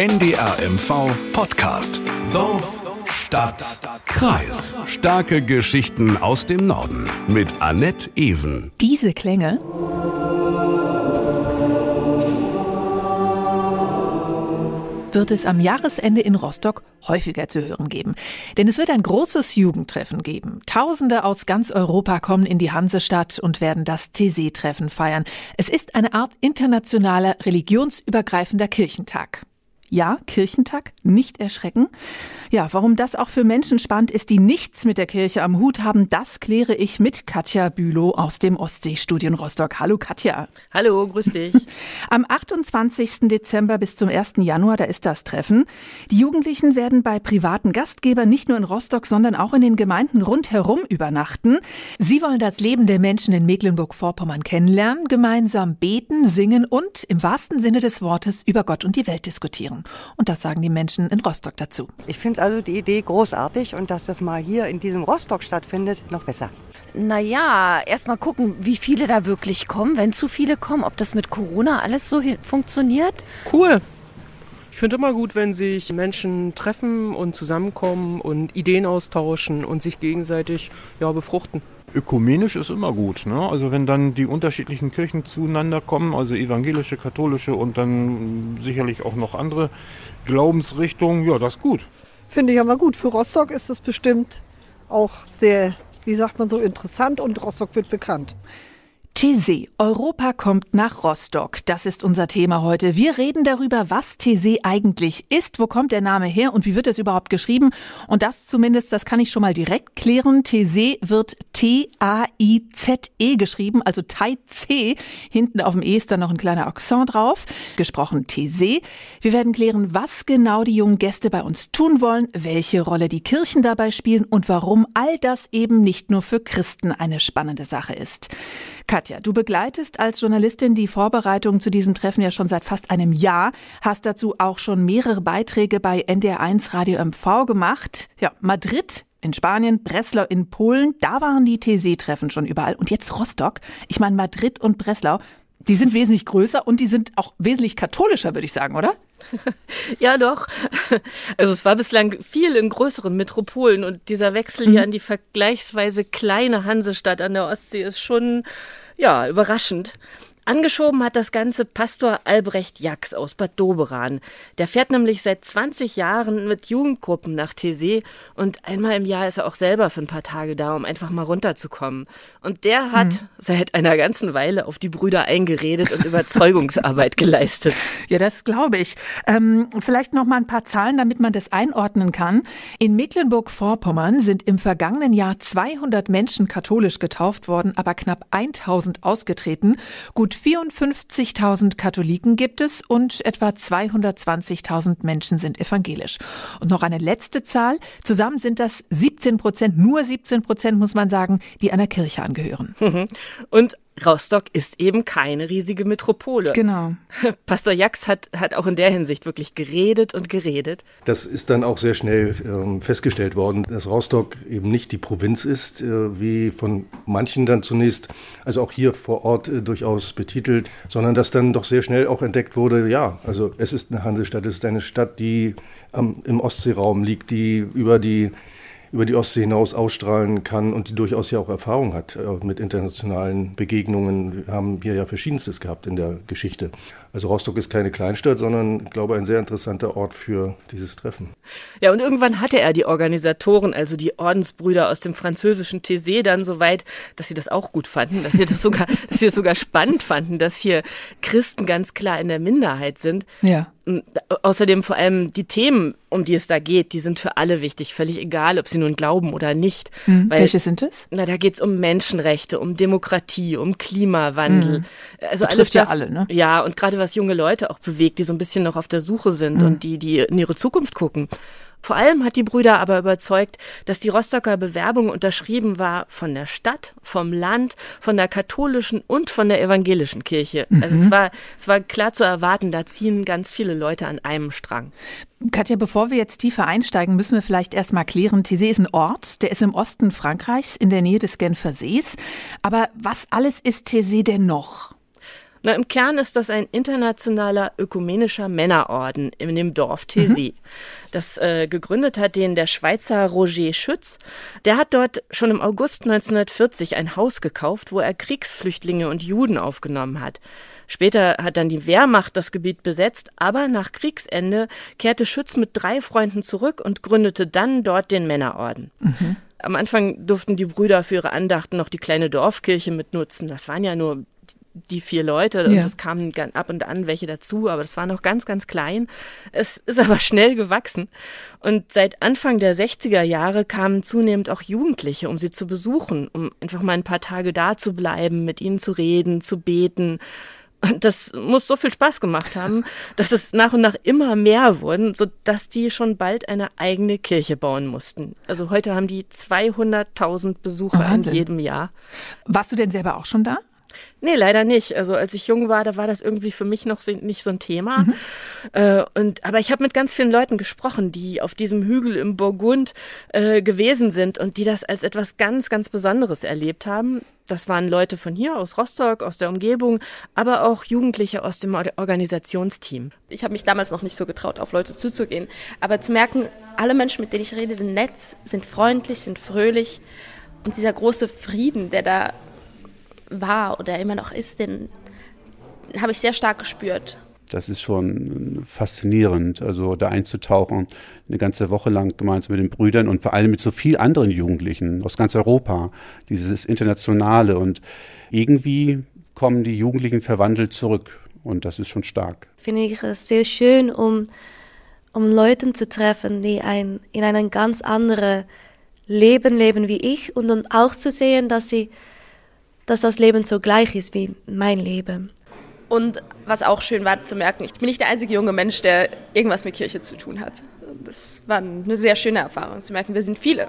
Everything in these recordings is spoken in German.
NDR MV Podcast. Dorf, Stadt, Kreis. Starke Geschichten aus dem Norden. Mit Annette Ewen. Diese Klänge wird es am Jahresende in Rostock häufiger zu hören geben. Denn es wird ein großes Jugendtreffen geben. Tausende aus ganz Europa kommen in die Hansestadt und werden das TC-Treffen feiern. Es ist eine Art internationaler religionsübergreifender Kirchentag. Ja, Kirchentag, nicht erschrecken. Ja, warum das auch für Menschen spannend ist, die nichts mit der Kirche am Hut haben, das kläre ich mit Katja Bülow aus dem Ostseestudio Rostock. Hallo Katja. Hallo, grüß dich. Am 28. Dezember bis zum 1. Januar, da ist das Treffen. Die Jugendlichen werden bei privaten Gastgebern nicht nur in Rostock, sondern auch in den Gemeinden rundherum übernachten. Sie wollen das Leben der Menschen in Mecklenburg-Vorpommern kennenlernen, gemeinsam beten, singen und im wahrsten Sinne des Wortes über Gott und die Welt diskutieren. Und das sagen die Menschen in Rostock dazu. Ich finde also die Idee großartig und dass das mal hier in diesem Rostock stattfindet, noch besser. Naja, erstmal gucken, wie viele da wirklich kommen. Wenn zu viele kommen, ob das mit Corona alles so funktioniert. Cool. Ich finde immer gut, wenn sich Menschen treffen und zusammenkommen und Ideen austauschen und sich gegenseitig ja, befruchten. Ökumenisch ist immer gut. Ne? Also wenn dann die unterschiedlichen Kirchen zueinander kommen, also evangelische, katholische und dann sicherlich auch noch andere Glaubensrichtungen, ja, das ist gut. Finde ich aber gut. Für Rostock ist das bestimmt auch sehr, wie sagt man so, interessant und Rostock wird bekannt. TC, Europa kommt nach Rostock. Das ist unser Thema heute. Wir reden darüber, was TC eigentlich ist, wo kommt der Name her und wie wird es überhaupt geschrieben. Und das zumindest, das kann ich schon mal direkt klären. TC wird T-A-I-Z-E geschrieben, also Tai C. Hinten auf dem E ist dann noch ein kleiner Akzent drauf. Gesprochen TC. Wir werden klären, was genau die jungen Gäste bei uns tun wollen, welche Rolle die Kirchen dabei spielen und warum all das eben nicht nur für Christen eine spannende Sache ist. Katja, du begleitest als Journalistin die Vorbereitung zu diesem Treffen ja schon seit fast einem Jahr, hast dazu auch schon mehrere Beiträge bei NDR1 Radio MV gemacht. Ja, Madrid in Spanien, Breslau in Polen, da waren die TC-Treffen schon überall. Und jetzt Rostock. Ich meine, Madrid und Breslau, die sind wesentlich größer und die sind auch wesentlich katholischer, würde ich sagen, oder? Ja, doch. Also es war bislang viel in größeren Metropolen und dieser Wechsel hier mhm. an die vergleichsweise kleine Hansestadt an der Ostsee ist schon ja, überraschend. Angeschoben hat das Ganze Pastor Albrecht Jax aus Bad Doberan. Der fährt nämlich seit 20 Jahren mit Jugendgruppen nach Tese und einmal im Jahr ist er auch selber für ein paar Tage da, um einfach mal runterzukommen. Und der hat hm. seit einer ganzen Weile auf die Brüder eingeredet und Überzeugungsarbeit geleistet. Ja, das glaube ich. Ähm, vielleicht noch mal ein paar Zahlen, damit man das einordnen kann. In Mecklenburg-Vorpommern sind im vergangenen Jahr 200 Menschen katholisch getauft worden, aber knapp 1000 ausgetreten. Gut 54.000 Katholiken gibt es und etwa 220.000 Menschen sind evangelisch. Und noch eine letzte Zahl. Zusammen sind das 17 Prozent, nur 17 Prozent muss man sagen, die einer Kirche angehören. Und Rostock ist eben keine riesige Metropole. Genau. Pastor Jax hat, hat auch in der Hinsicht wirklich geredet und geredet. Das ist dann auch sehr schnell ähm, festgestellt worden, dass Rostock eben nicht die Provinz ist, äh, wie von manchen dann zunächst, also auch hier vor Ort äh, durchaus betitelt, sondern dass dann doch sehr schnell auch entdeckt wurde, ja, also es ist eine Hansestadt, es ist eine Stadt, die am, im Ostseeraum liegt, die über die über die Ostsee hinaus ausstrahlen kann und die durchaus ja auch Erfahrung hat äh, mit internationalen Begegnungen. Wir haben hier ja verschiedenstes gehabt in der Geschichte. Also Rostock ist keine Kleinstadt, sondern ich glaube ein sehr interessanter Ort für dieses Treffen. Ja, und irgendwann hatte er die Organisatoren, also die Ordensbrüder aus dem französischen Thésée, dann so weit, dass sie das auch gut fanden, dass sie das sogar, dass sie das sogar spannend fanden, dass hier Christen ganz klar in der Minderheit sind. Ja. Außerdem vor allem die Themen, um die es da geht, die sind für alle wichtig, völlig egal, ob sie nun glauben oder nicht. Mhm. Weil, Welche sind es? Na, da geht es um Menschenrechte, um Demokratie, um Klimawandel. Mhm. Also Betrifft alles das, ja alle, ne? Ja, und gerade was junge Leute auch bewegt, die so ein bisschen noch auf der Suche sind mhm. und die, die in ihre Zukunft gucken. Vor allem hat die Brüder aber überzeugt, dass die Rostocker Bewerbung unterschrieben war von der Stadt, vom Land, von der katholischen und von der evangelischen Kirche. Mhm. Also es war, es war klar zu erwarten, da ziehen ganz viele Leute an einem Strang. Katja, bevor wir jetzt tiefer einsteigen, müssen wir vielleicht erstmal klären, Thésée ist ein Ort, der ist im Osten Frankreichs in der Nähe des Genfer Sees. Aber was alles ist Thésée denn noch? Na, im Kern ist das ein internationaler ökumenischer Männerorden in dem Dorf Thésée. Mhm. Das äh, gegründet hat den der Schweizer Roger Schütz. Der hat dort schon im August 1940 ein Haus gekauft, wo er Kriegsflüchtlinge und Juden aufgenommen hat. Später hat dann die Wehrmacht das Gebiet besetzt, aber nach Kriegsende kehrte Schütz mit drei Freunden zurück und gründete dann dort den Männerorden. Mhm. Am Anfang durften die Brüder für ihre Andachten noch die kleine Dorfkirche mitnutzen. Das waren ja nur die vier Leute und es kamen ab und an welche dazu, aber das war noch ganz, ganz klein. Es ist aber schnell gewachsen. Und seit Anfang der 60er Jahre kamen zunehmend auch Jugendliche, um sie zu besuchen, um einfach mal ein paar Tage da zu bleiben, mit ihnen zu reden, zu beten. Und das muss so viel Spaß gemacht haben, dass es nach und nach immer mehr wurden, so dass die schon bald eine eigene Kirche bauen mussten. Also heute haben die 200.000 Besucher Wahnsinn. in jedem Jahr. Warst du denn selber auch schon da? Nee, leider nicht. Also als ich jung war, da war das irgendwie für mich noch nicht so ein Thema. Mhm. Äh, und, aber ich habe mit ganz vielen Leuten gesprochen, die auf diesem Hügel im Burgund äh, gewesen sind und die das als etwas ganz, ganz Besonderes erlebt haben. Das waren Leute von hier, aus Rostock, aus der Umgebung, aber auch Jugendliche aus dem Organisationsteam. Ich habe mich damals noch nicht so getraut, auf Leute zuzugehen. Aber zu merken, alle Menschen, mit denen ich rede, sind nett, sind freundlich, sind fröhlich. Und dieser große Frieden, der da war oder immer noch ist, den habe ich sehr stark gespürt. Das ist schon faszinierend, also da einzutauchen, eine ganze Woche lang gemeinsam mit den Brüdern und vor allem mit so vielen anderen Jugendlichen aus ganz Europa, dieses Internationale und irgendwie kommen die Jugendlichen verwandelt zurück und das ist schon stark. Finde ich es sehr schön, um, um Leute zu treffen, die ein, in einem ganz anderen Leben leben wie ich und dann auch zu sehen, dass sie dass das Leben so gleich ist wie mein Leben. Und was auch schön war zu merken, ich bin nicht der einzige junge Mensch, der irgendwas mit Kirche zu tun hat. Das war eine sehr schöne Erfahrung zu merken, wir sind viele.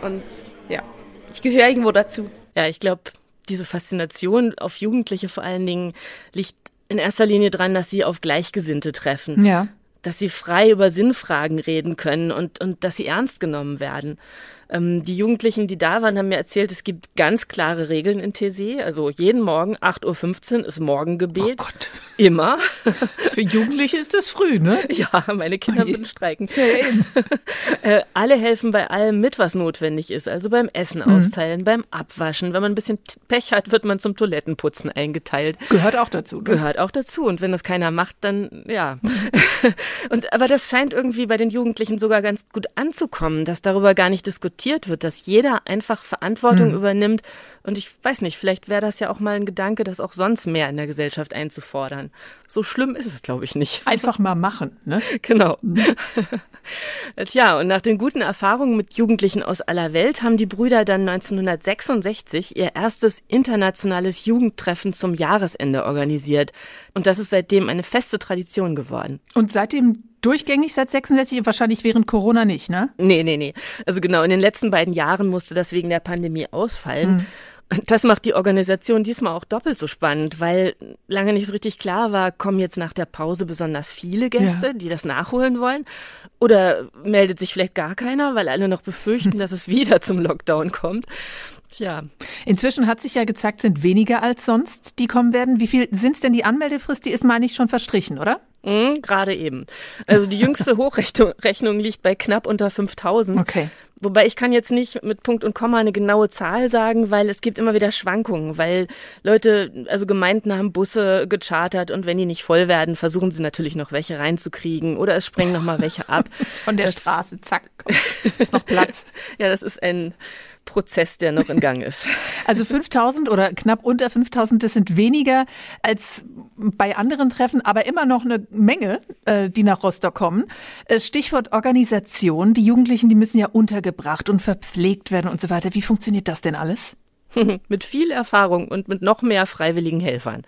Und ja, ich gehöre irgendwo dazu. Ja, ich glaube, diese Faszination auf Jugendliche vor allen Dingen liegt in erster Linie dran, dass sie auf Gleichgesinnte treffen. Ja. Dass sie frei über Sinnfragen reden können und, und dass sie ernst genommen werden. Ähm, die Jugendlichen, die da waren, haben mir erzählt, es gibt ganz klare Regeln in TC. Also jeden Morgen 8.15 Uhr ist Morgengebet. Oh Gott. Immer. Für Jugendliche ist das früh, ne? Ja, meine Kinder oh würden streiken. Ja, äh, alle helfen bei allem mit, was notwendig ist. Also beim Essen mhm. austeilen, beim Abwaschen. Wenn man ein bisschen Pech hat, wird man zum Toilettenputzen eingeteilt. Gehört auch dazu. Ne? Gehört auch dazu. Und wenn das keiner macht, dann ja. Und aber das scheint irgendwie bei den Jugendlichen sogar ganz gut anzukommen, dass darüber gar nicht diskutiert akzeptiert wird, dass jeder einfach Verantwortung mhm. übernimmt. Und ich weiß nicht, vielleicht wäre das ja auch mal ein Gedanke, das auch sonst mehr in der Gesellschaft einzufordern. So schlimm ist es, glaube ich, nicht. Einfach mal machen, ne? Genau. Mhm. Tja, und nach den guten Erfahrungen mit Jugendlichen aus aller Welt haben die Brüder dann 1966 ihr erstes internationales Jugendtreffen zum Jahresende organisiert. Und das ist seitdem eine feste Tradition geworden. Und seitdem durchgängig seit 66, wahrscheinlich während Corona nicht, ne? Nee, nee, nee. Also genau, in den letzten beiden Jahren musste das wegen der Pandemie ausfallen. Hm. Das macht die Organisation diesmal auch doppelt so spannend, weil lange nicht so richtig klar war, kommen jetzt nach der Pause besonders viele Gäste, ja. die das nachholen wollen? Oder meldet sich vielleicht gar keiner, weil alle noch befürchten, dass es wieder zum Lockdown kommt? Tja. Inzwischen hat sich ja gezeigt, sind weniger als sonst, die kommen werden. Wie viel sind es denn die Anmeldefrist? Die ist, meine ich, schon verstrichen, oder? Mhm, Gerade eben. Also die jüngste Hochrechnung liegt bei knapp unter 5000. Okay. Wobei ich kann jetzt nicht mit Punkt und Komma eine genaue Zahl sagen, weil es gibt immer wieder Schwankungen, weil Leute, also Gemeinden haben Busse gechartert und wenn die nicht voll werden, versuchen sie natürlich noch welche reinzukriegen oder es springen noch mal welche ab. Von der das, Straße, zack, ist noch Platz. ja, das ist ein Prozess, der noch in Gang ist. Also 5000 oder knapp unter 5000, das sind weniger als bei anderen Treffen, aber immer noch eine Menge, äh, die nach Rostock kommen. Äh, Stichwort Organisation. Die Jugendlichen, die müssen ja untergebracht und verpflegt werden und so weiter. Wie funktioniert das denn alles? mit viel Erfahrung und mit noch mehr freiwilligen Helfern.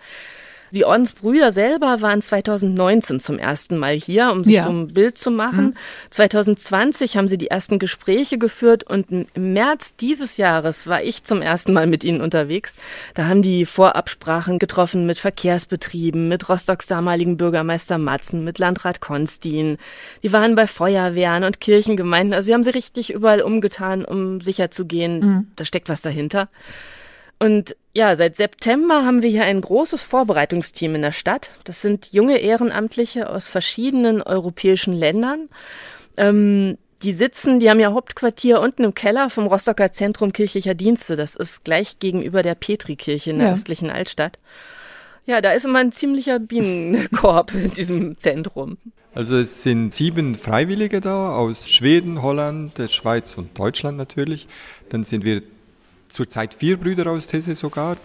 Die Ordensbrüder selber waren 2019 zum ersten Mal hier, um sich ja. so ein Bild zu machen. Mhm. 2020 haben sie die ersten Gespräche geführt und im März dieses Jahres war ich zum ersten Mal mit ihnen unterwegs. Da haben die Vorabsprachen getroffen mit Verkehrsbetrieben, mit Rostocks damaligen Bürgermeister Matzen, mit Landrat Konstin. Die waren bei Feuerwehren und Kirchengemeinden. Also sie haben sie richtig überall umgetan, um sicher zu gehen, mhm. da steckt was dahinter. Und Ja, seit September haben wir hier ein großes Vorbereitungsteam in der Stadt. Das sind junge Ehrenamtliche aus verschiedenen europäischen Ländern. Ähm, die sitzen, die haben ja Hauptquartier unten im Keller vom Rostocker Zentrum kirchlicher Dienste. Das ist gleich gegenüber der Petrikirche in der ja. östlichen Altstadt. Ja, da ist immer ein ziemlicher Bienenkorb in diesem Zentrum. Also es sind sieben Freiwillige da aus Schweden, Holland, der Schweiz und Deutschland natürlich. Dann sind wir zurzeit vier Brüder aus Tese sogar,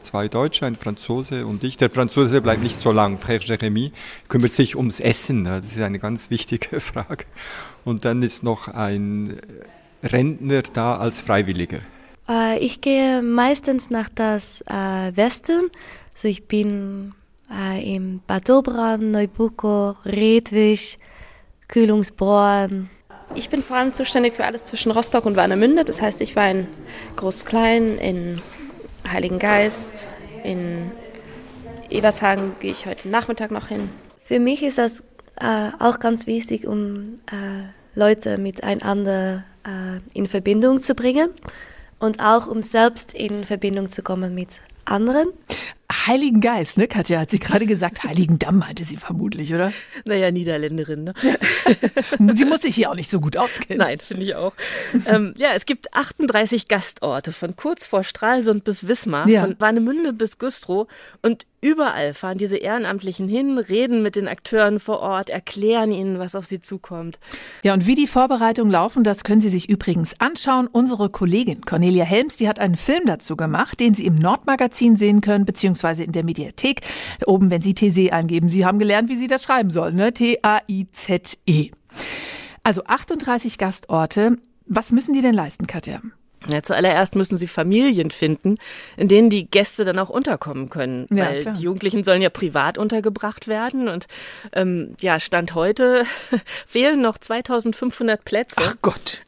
zwei Deutsche, ein Franzose und ich. Der Franzose bleibt nicht so lang. Frère Jérémy kümmert sich ums Essen. Das ist eine ganz wichtige Frage. Und dann ist noch ein Rentner da als Freiwilliger. Äh, ich gehe meistens nach das äh, Westen. Also ich bin äh, im Bad Dobran, Neubuko, Redwig, Kühlungsborn, ich bin vor allem zuständig für alles zwischen Rostock und Warnemünde. Das heißt, ich war in Groß-Klein, in Heiligengeist, in Evershagen gehe ich heute Nachmittag noch hin. Für mich ist das äh, auch ganz wichtig, um äh, Leute miteinander äh, in Verbindung zu bringen und auch um selbst in Verbindung zu kommen mit anderen. Heiligen Geist, ne, Katja? Hat sie gerade gesagt. Heiligen Damm meinte sie vermutlich, oder? Naja, Niederländerin, ne? sie muss sich hier auch nicht so gut auskennen. Nein, finde ich auch. ähm, ja, es gibt 38 Gastorte von kurz vor Stralsund bis Wismar, ja. von Warnemünde bis Güstrow und Überall fahren diese Ehrenamtlichen hin, reden mit den Akteuren vor Ort, erklären ihnen, was auf sie zukommt. Ja, und wie die Vorbereitungen laufen, das können Sie sich übrigens anschauen. Unsere Kollegin Cornelia Helms, die hat einen Film dazu gemacht, den Sie im Nordmagazin sehen können, beziehungsweise in der Mediathek. Oben, wenn Sie TC eingeben. Sie haben gelernt, wie Sie das schreiben sollen, ne? T-A-I-Z-E. Also 38 Gastorte. Was müssen die denn leisten, Katja? Ja, zuallererst müssen sie Familien finden, in denen die Gäste dann auch unterkommen können. Ja, weil klar. die Jugendlichen sollen ja privat untergebracht werden. Und ähm, ja, Stand heute fehlen noch 2500 Plätze. Ach Gott,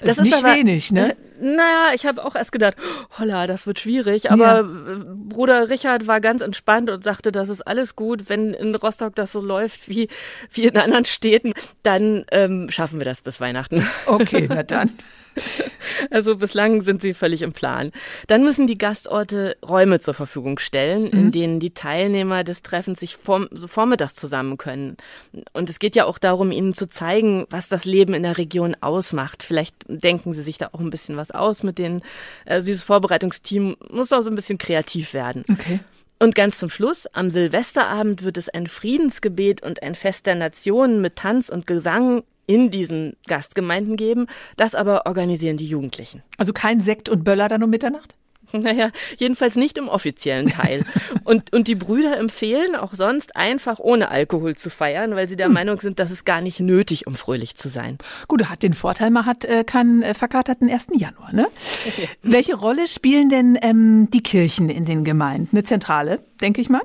das, das ist nicht aber, wenig, ne? Naja, ich habe auch erst gedacht, holla, das wird schwierig. Aber ja. Bruder Richard war ganz entspannt und sagte, das ist alles gut. Wenn in Rostock das so läuft wie, wie in anderen Städten, dann ähm, schaffen wir das bis Weihnachten. Okay, na dann. Also bislang sind sie völlig im Plan. Dann müssen die Gastorte Räume zur Verfügung stellen, mhm. in denen die Teilnehmer des Treffens sich vorm, so vormittags zusammen können. Und es geht ja auch darum, ihnen zu zeigen, was das Leben in der Region ausmacht. Vielleicht denken sie sich da auch ein bisschen was aus mit denen. Also dieses Vorbereitungsteam muss auch so ein bisschen kreativ werden. Okay. Und ganz zum Schluss, am Silvesterabend wird es ein Friedensgebet und ein Fest der Nationen mit Tanz und Gesang in diesen Gastgemeinden geben. Das aber organisieren die Jugendlichen. Also kein Sekt und Böller dann um Mitternacht? Naja, jedenfalls nicht im offiziellen Teil. und, und die Brüder empfehlen auch sonst einfach ohne Alkohol zu feiern, weil sie der hm. Meinung sind, dass es gar nicht nötig, um fröhlich zu sein. Gut, hat den Vorteil, man hat äh, keinen äh, verkaterten 1. Januar, ne? Welche Rolle spielen denn ähm, die Kirchen in den Gemeinden? Eine zentrale, denke ich mal?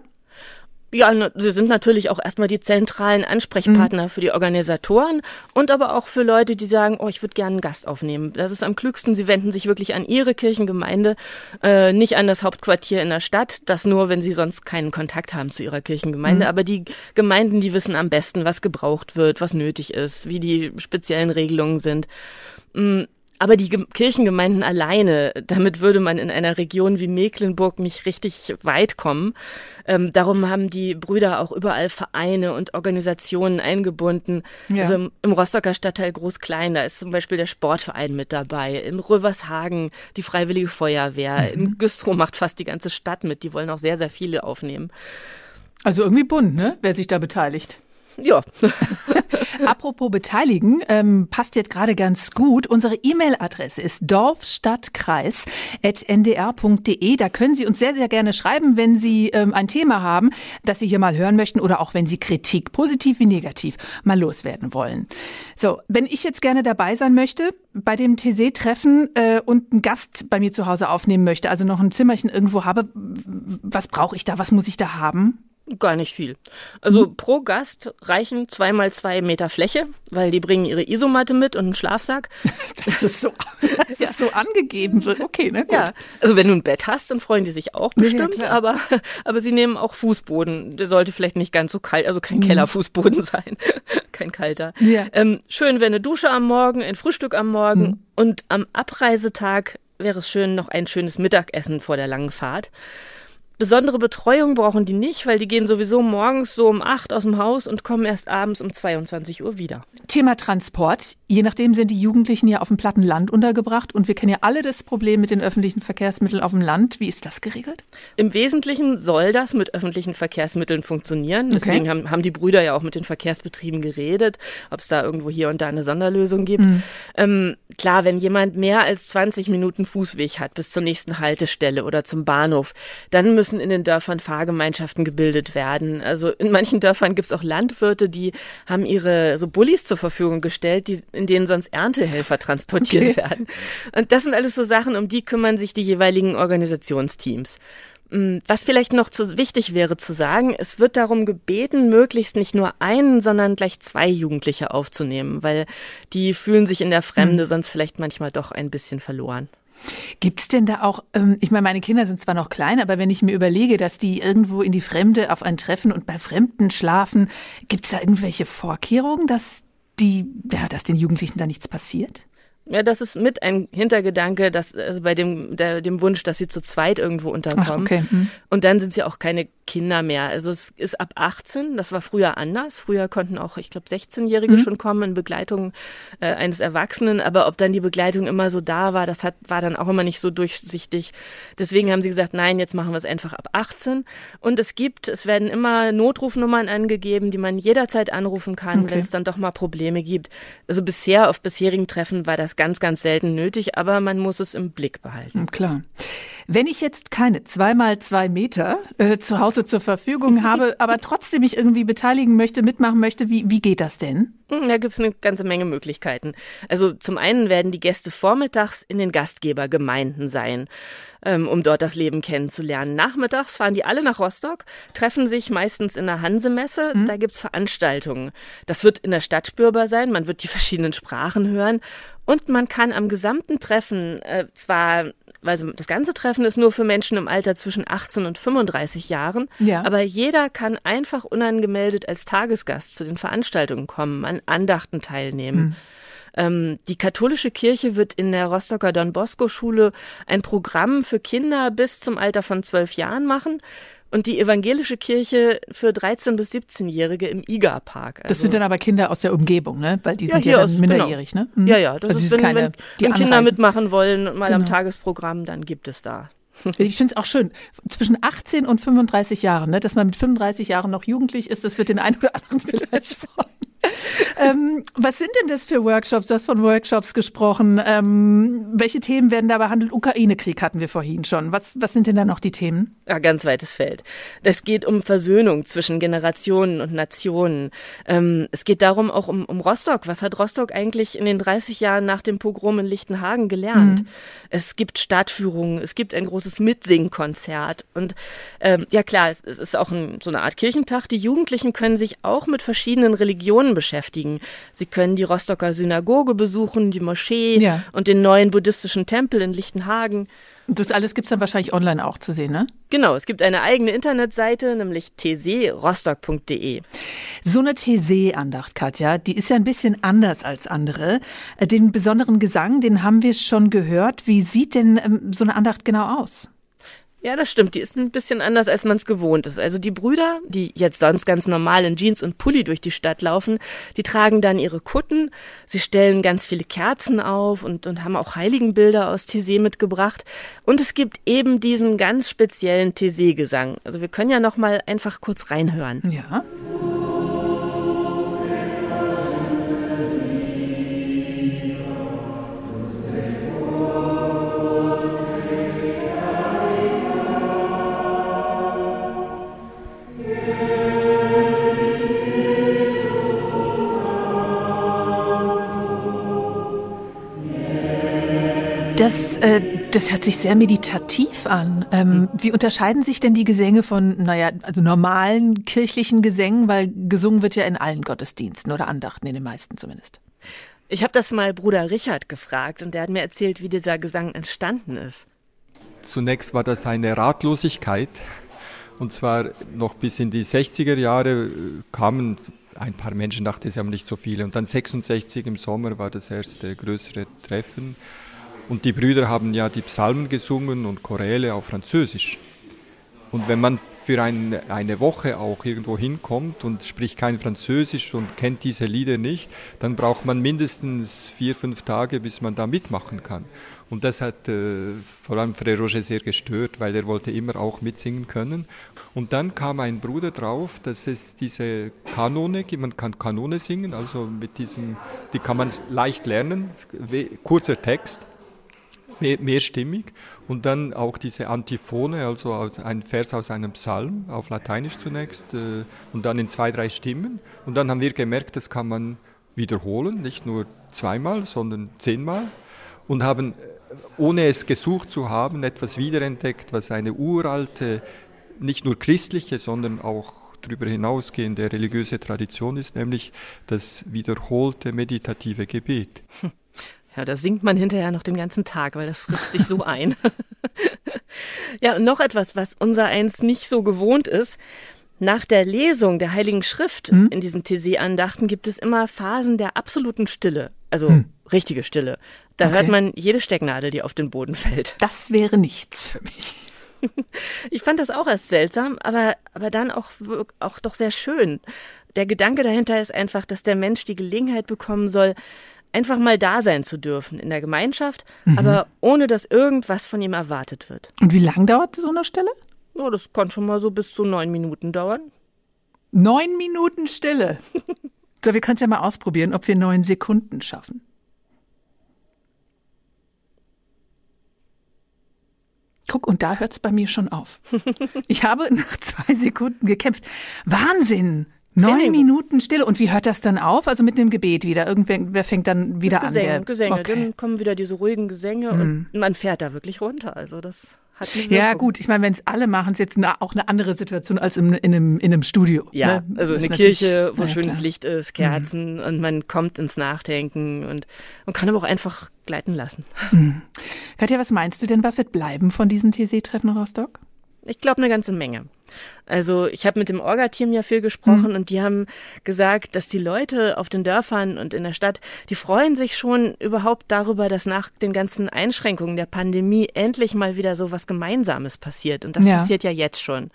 Ja, sie sind natürlich auch erstmal die zentralen Ansprechpartner mhm. für die Organisatoren und aber auch für Leute, die sagen, oh, ich würde gerne einen Gast aufnehmen. Das ist am klügsten, sie wenden sich wirklich an ihre Kirchengemeinde, äh, nicht an das Hauptquartier in der Stadt, das nur, wenn sie sonst keinen Kontakt haben zu ihrer Kirchengemeinde. Mhm. Aber die Gemeinden, die wissen am besten, was gebraucht wird, was nötig ist, wie die speziellen Regelungen sind. Mm, aber die Kirchengemeinden alleine, damit würde man in einer Region wie Mecklenburg nicht richtig weit kommen. Ähm, darum haben die Brüder auch überall Vereine und Organisationen eingebunden. Ja. Also im, im Rostocker Stadtteil Groß-Klein, da ist zum Beispiel der Sportverein mit dabei. In Rövershagen die Freiwillige Feuerwehr. Mhm. In Güstrow macht fast die ganze Stadt mit. Die wollen auch sehr, sehr viele aufnehmen. Also irgendwie bunt, ne? Wer sich da beteiligt. Ja. Apropos beteiligen, ähm, passt jetzt gerade ganz gut. Unsere E-Mail-Adresse ist dorfstadtkreis.ndr.de. Da können Sie uns sehr, sehr gerne schreiben, wenn Sie ähm, ein Thema haben, das Sie hier mal hören möchten oder auch wenn Sie Kritik, positiv wie negativ, mal loswerden wollen. So, wenn ich jetzt gerne dabei sein möchte bei dem TC-Treffen äh, und einen Gast bei mir zu Hause aufnehmen möchte, also noch ein Zimmerchen irgendwo habe, was brauche ich da, was muss ich da haben? Gar nicht viel. Also mhm. pro Gast reichen zweimal zwei Meter Fläche, weil die bringen ihre Isomatte mit und einen Schlafsack. Dass das so, dass ja. das so angegeben wird. Okay, ne? Gut. Ja. Also wenn du ein Bett hast, dann freuen die sich auch bestimmt, ja, aber, aber sie nehmen auch Fußboden. Der sollte vielleicht nicht ganz so kalt, also kein mhm. Kellerfußboden sein. kein kalter. Ja. Ähm, schön wäre eine Dusche am Morgen, ein Frühstück am Morgen mhm. und am Abreisetag wäre es schön, noch ein schönes Mittagessen vor der langen Fahrt. Besondere Betreuung brauchen die nicht, weil die gehen sowieso morgens so um acht aus dem Haus und kommen erst abends um 22 Uhr wieder. Thema Transport. Je nachdem sind die Jugendlichen ja auf dem platten Land untergebracht und wir kennen ja alle das Problem mit den öffentlichen Verkehrsmitteln auf dem Land. Wie ist das geregelt? Im Wesentlichen soll das mit öffentlichen Verkehrsmitteln funktionieren. Deswegen okay. haben, haben die Brüder ja auch mit den Verkehrsbetrieben geredet, ob es da irgendwo hier und da eine Sonderlösung gibt. Mhm. Ähm, klar, wenn jemand mehr als 20 Minuten Fußweg hat bis zur nächsten Haltestelle oder zum Bahnhof, dann müssen müssen in den Dörfern Fahrgemeinschaften gebildet werden. Also in manchen Dörfern gibt es auch Landwirte, die haben ihre so Bullis zur Verfügung gestellt, die, in denen sonst Erntehelfer transportiert okay. werden. Und das sind alles so Sachen, um die kümmern sich die jeweiligen Organisationsteams. Hm, was vielleicht noch zu, wichtig wäre zu sagen, es wird darum gebeten, möglichst nicht nur einen, sondern gleich zwei Jugendliche aufzunehmen, weil die fühlen sich in der Fremde mhm. sonst vielleicht manchmal doch ein bisschen verloren. Gibt es denn da auch, ähm, ich meine, meine Kinder sind zwar noch klein, aber wenn ich mir überlege, dass die irgendwo in die Fremde auf ein Treffen und bei Fremden schlafen, gibt es da irgendwelche Vorkehrungen, dass die, ja, dass den Jugendlichen da nichts passiert? Ja, das ist mit ein Hintergedanke, dass also bei dem der, dem Wunsch, dass sie zu zweit irgendwo unterkommen. Ach, okay. Hm. Und dann sind sie auch keine Kinder mehr. Also es ist ab 18, das war früher anders. Früher konnten auch, ich glaube, 16-Jährige mhm. schon kommen in Begleitung äh, eines Erwachsenen, aber ob dann die Begleitung immer so da war, das hat, war dann auch immer nicht so durchsichtig. Deswegen haben sie gesagt, nein, jetzt machen wir es einfach ab 18. Und es gibt, es werden immer Notrufnummern angegeben, die man jederzeit anrufen kann, okay. wenn es dann doch mal Probleme gibt. Also bisher auf bisherigen Treffen war das ganz, ganz selten nötig, aber man muss es im Blick behalten. Klar. Wenn ich jetzt keine zweimal zwei Meter äh, zu Hause zur Verfügung habe, aber trotzdem mich irgendwie beteiligen möchte, mitmachen möchte, wie, wie geht das denn? Hm, da gibt's eine ganze Menge Möglichkeiten. Also zum einen werden die Gäste vormittags in den Gastgebergemeinden sein, ähm, um dort das Leben kennenzulernen. Nachmittags fahren die alle nach Rostock, treffen sich meistens in der Hansemesse. Mhm. Da gibt's Veranstaltungen. Das wird in der Stadt spürbar sein. Man wird die verschiedenen Sprachen hören. Und man kann am gesamten Treffen äh, zwar also das ganze Treffen ist nur für Menschen im Alter zwischen 18 und 35 Jahren, ja. aber jeder kann einfach unangemeldet als Tagesgast zu den Veranstaltungen kommen, an Andachten teilnehmen. Hm. die katholische Kirche wird in der Rostocker Don Bosco Schule ein Programm für Kinder bis zum Alter von zwölf Jahren machen und die evangelische Kirche für 13- bis 17-Jährige im IGA-Park. Also das sind dann aber Kinder aus der Umgebung, ne? Weil die ja, sind ja dann aus, minderjährig, genau. ne? Mhm. Ja, ja, das also ist, wenn, keine, wenn, wenn Kinder mitmachen wollen, mal genau. am Tagesprogramm, dann gibt es da. Ich finde es auch schön. Zwischen 18 und 35 Jahren, ne, dass man mit 35 Jahren noch jugendlich ist, das wird den einen oder anderen vielleicht freuen. ähm, was sind denn das für Workshops? Du hast von Workshops gesprochen. Ähm, welche Themen werden da behandelt? Ukraine-Krieg hatten wir vorhin schon. Was, was sind denn da noch die Themen? Ja, ganz weites Feld. Es geht um Versöhnung zwischen Generationen und Nationen. Ähm, es geht darum auch um, um Rostock. Was hat Rostock eigentlich in den 30 Jahren nach dem Pogrom in Lichtenhagen gelernt? Mhm. Es gibt Stadtführungen, es gibt ein großes Mitsingkonzert. Und ähm, ja klar, es, es ist auch ein, so eine Art Kirchentag. Die Jugendlichen können sich auch mit verschiedenen Religionen beschäftigen. Sie können die Rostocker Synagoge besuchen, die Moschee ja. und den neuen buddhistischen Tempel in Lichtenhagen. Und das alles gibt es dann wahrscheinlich online auch zu sehen, ne? Genau, es gibt eine eigene Internetseite, nämlich tserostock.de. So eine TC-Andacht, Katja, die ist ja ein bisschen anders als andere. Den besonderen Gesang, den haben wir schon gehört. Wie sieht denn ähm, so eine Andacht genau aus? Ja, das stimmt. Die ist ein bisschen anders, als man es gewohnt ist. Also die Brüder, die jetzt sonst ganz normal in Jeans und Pulli durch die Stadt laufen, die tragen dann ihre Kutten. Sie stellen ganz viele Kerzen auf und, und haben auch Heiligenbilder aus Tessé mitgebracht. Und es gibt eben diesen ganz speziellen Tessé-Gesang. Also wir können ja noch mal einfach kurz reinhören. Ja. Äh, das hört sich sehr meditativ an. Ähm, mhm. Wie unterscheiden sich denn die Gesänge von, naja, also normalen kirchlichen Gesängen, weil gesungen wird ja in allen Gottesdiensten oder Andachten, in den meisten zumindest. Ich habe das mal Bruder Richard gefragt und der hat mir erzählt, wie dieser Gesang entstanden ist. Zunächst war das eine Ratlosigkeit. Und zwar noch bis in die 60er Jahre äh, kamen ein paar Menschen, dachte sie haben nicht so viele. Und dann 66 im Sommer war das erste größere Treffen. Und die Brüder haben ja die Psalmen gesungen und Choräle auf Französisch. Und wenn man für ein, eine Woche auch irgendwo hinkommt und spricht kein Französisch und kennt diese Lieder nicht, dann braucht man mindestens vier, fünf Tage, bis man da mitmachen kann. Und das hat äh, vor allem Frère Roger sehr gestört, weil er wollte immer auch mitsingen können. Und dann kam ein Bruder drauf, dass es diese Kanone gibt. Man kann Kanone singen, also mit diesem, die kann man leicht lernen, kurzer Text mehr, mehrstimmig und dann auch diese Antiphone, also ein Vers aus einem Psalm, auf Lateinisch zunächst äh, und dann in zwei, drei Stimmen. Und dann haben wir gemerkt, das kann man wiederholen, nicht nur zweimal, sondern zehnmal und haben, äh, ohne es gesucht zu haben, etwas wiederentdeckt, was eine uralte, nicht nur christliche, sondern auch darüber hinausgehende religiöse Tradition ist, nämlich das wiederholte meditative Gebet. Ja, da singt man hinterher noch den ganzen Tag, weil das frisst sich so ein. ja, und noch etwas, was unser eins nicht so gewohnt ist. Nach der Lesung der Heiligen Schrift hm? in diesen TC-Andachten gibt es immer Phasen der absoluten Stille, also hm. richtige Stille. Da okay. hört man jede Stecknadel, die auf den Boden fällt. Das wäre nichts für mich. Ich fand das auch erst seltsam, aber, aber dann auch, auch doch sehr schön. Der Gedanke dahinter ist einfach, dass der Mensch die Gelegenheit bekommen soll, einfach mal da sein zu dürfen in der Gemeinschaft, mhm. aber ohne dass irgendwas von ihm erwartet wird. Und wie lang dauert so eine Stelle? Oh, das kann schon mal so bis zu neun Minuten dauern. Neun Minuten Stille. so, wir können es ja mal ausprobieren, ob wir neun Sekunden schaffen. Guck, und da hört es bei mir schon auf. Ich habe nach zwei Sekunden gekämpft. Wahnsinn! Neun Minuten Stille. Und wie hört das dann auf? Also mit dem Gebet wieder? Irgendwer fängt dann wieder Gesänge, an? Gesänge. Okay. Dann kommen wieder diese ruhigen Gesänge mhm. und man fährt da wirklich runter. Also das Ja gut, ich meine, wenn es alle machen, ist jetzt eine, auch eine andere Situation als im, in, einem, in einem Studio. Ja, ne? also eine Kirche, wo ja, schönes klar. Licht ist, Kerzen mhm. und man kommt ins Nachdenken und man kann aber auch einfach gleiten lassen. Mhm. Katja, was meinst du denn, was wird bleiben von diesen TC-Treffen in Rostock? Ich glaube eine ganze Menge. Also ich habe mit dem Orga-Team ja viel gesprochen mhm. und die haben gesagt, dass die Leute auf den Dörfern und in der Stadt, die freuen sich schon überhaupt darüber, dass nach den ganzen Einschränkungen der Pandemie endlich mal wieder so was Gemeinsames passiert. Und das ja. passiert ja jetzt schon.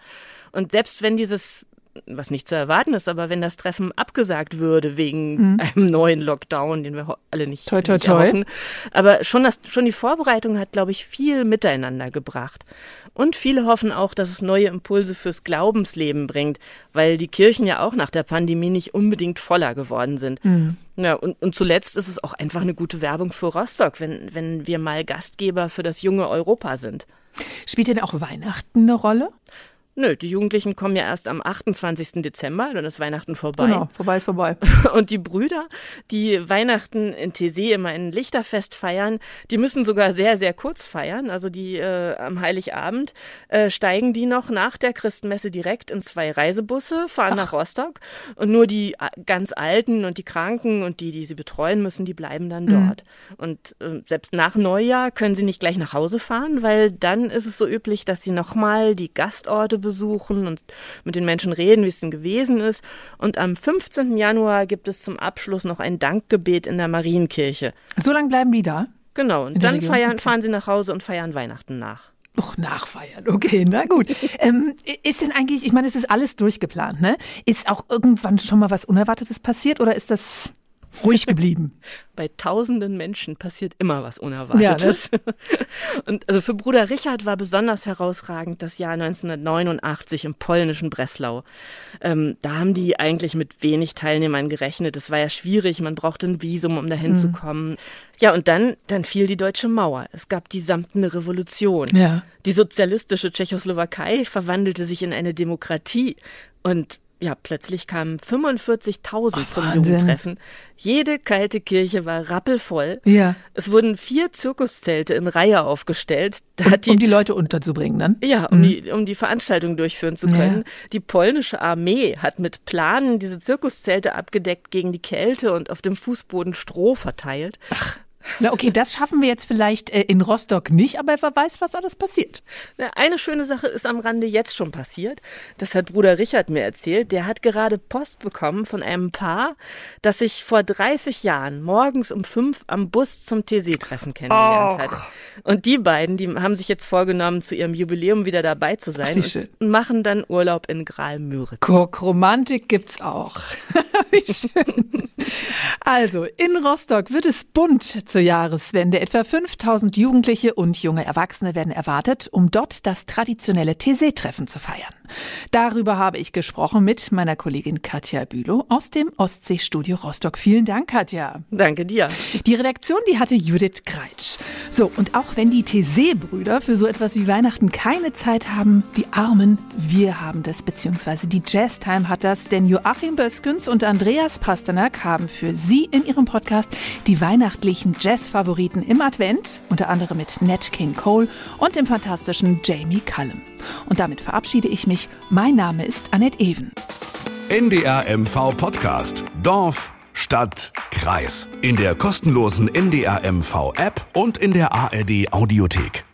Und selbst wenn dieses was nicht zu erwarten ist, aber wenn das Treffen abgesagt würde wegen mhm. einem neuen Lockdown, den wir alle nicht, toi, toi, nicht erhoffen. Aber schon, das, schon die Vorbereitung hat, glaube ich, viel miteinander gebracht. Und viele hoffen auch, dass es neue Impulse fürs Glaubensleben bringt, weil die Kirchen ja auch nach der Pandemie nicht unbedingt voller geworden sind. Mhm. Ja, und, und zuletzt ist es auch einfach eine gute Werbung für Rostock, wenn, wenn wir mal Gastgeber für das junge Europa sind. Spielt denn auch Weihnachten eine Rolle? Nö, die Jugendlichen kommen ja erst am 28. Dezember, dann ist Weihnachten vorbei. Genau, vorbei ist vorbei. Und die Brüder, die Weihnachten in TC immer ein Lichterfest feiern, die müssen sogar sehr, sehr kurz feiern. Also die äh, am Heiligabend äh, steigen die noch nach der Christenmesse direkt in zwei Reisebusse, fahren Ach. nach Rostock und nur die äh, ganz Alten und die Kranken und die, die sie betreuen müssen, die bleiben dann mhm. dort. Und äh, selbst nach Neujahr können sie nicht gleich nach Hause fahren, weil dann ist es so üblich, dass sie nochmal die Gastorte besuchen und mit den Menschen reden, wie es denn gewesen ist. Und am 15. Januar gibt es zum Abschluss noch ein Dankgebet in der Marienkirche. So lange bleiben die da? Genau. Und dann feiern, fahren sie nach Hause und feiern Weihnachten nach. Ach, nachfeiern, okay, na gut. ähm, ist denn eigentlich, ich meine, es ist alles durchgeplant, ne? Ist auch irgendwann schon mal was Unerwartetes passiert oder ist das ruhig geblieben. Bei tausenden Menschen passiert immer was Unerwartetes. Ja, ne? Und also für Bruder Richard war besonders herausragend das Jahr 1989 im polnischen Breslau. Ähm, da haben die eigentlich mit wenig Teilnehmern gerechnet. Es war ja schwierig, man brauchte ein Visum, um dahin mhm. zu kommen. Ja, und dann, dann fiel die deutsche Mauer. Es gab die samtene Revolution. Ja. Die sozialistische Tschechoslowakei verwandelte sich in eine Demokratie. Und ja, plötzlich kamen 45.000 zum Wahnsinn. Jugendtreffen. Jede kalte Kirche war rappelvoll. Ja. Es wurden vier Zirkuszelte in Reihe aufgestellt. Um die, um, die, Leute unterzubringen dann? Ja, um, mhm. die, um die Veranstaltung durchführen zu können. Ja. Die polnische Armee hat mit Planen diese Zirkuszelte abgedeckt gegen die Kälte und auf dem Fußboden Stroh verteilt. Ach. Na okay, das schaffen wir jetzt vielleicht äh, in Rostock nicht, aber wer weiß, was alles passiert. Na, eine schöne Sache ist am Rande jetzt schon passiert. Das hat Bruder Richard mir erzählt. Der hat gerade Post bekommen von einem Paar, das sich vor 30 Jahren morgens um fünf am Bus zum TC-Treffen kennengelernt Och. hat. Und die beiden, die haben sich jetzt vorgenommen, zu ihrem Jubiläum wieder dabei zu sein schön. und machen dann Urlaub in Graal-Müritz. Guck, Romantik gibt's auch. Wie schön. Also, in Rostock wird es bunt zur Jahreswende. Etwa 5000 Jugendliche und junge Erwachsene werden erwartet, um dort das traditionelle TC-Treffen zu feiern. Darüber habe ich gesprochen mit meiner Kollegin Katja Bülow aus dem Ostseestudio Rostock. Vielen Dank, Katja. Danke dir. Die Redaktion, die hatte Judith Kreitsch. So, und auch wenn die TC-Brüder für so etwas wie Weihnachten keine Zeit haben, die Armen, wir haben das, beziehungsweise die Jazztime hat das, denn Joachim Böskens und Andreas Pasternak haben für Sie in ihrem Podcast die weihnachtlichen Jazz-Favoriten im Advent, unter anderem mit Nat King Cole und dem fantastischen Jamie Cullum. Und damit verabschiede ich mich. Mein Name ist Annette Even. NDR MV Podcast. Dorf, Stadt, Kreis. In der kostenlosen NDR MV App und in der ARD Audiothek.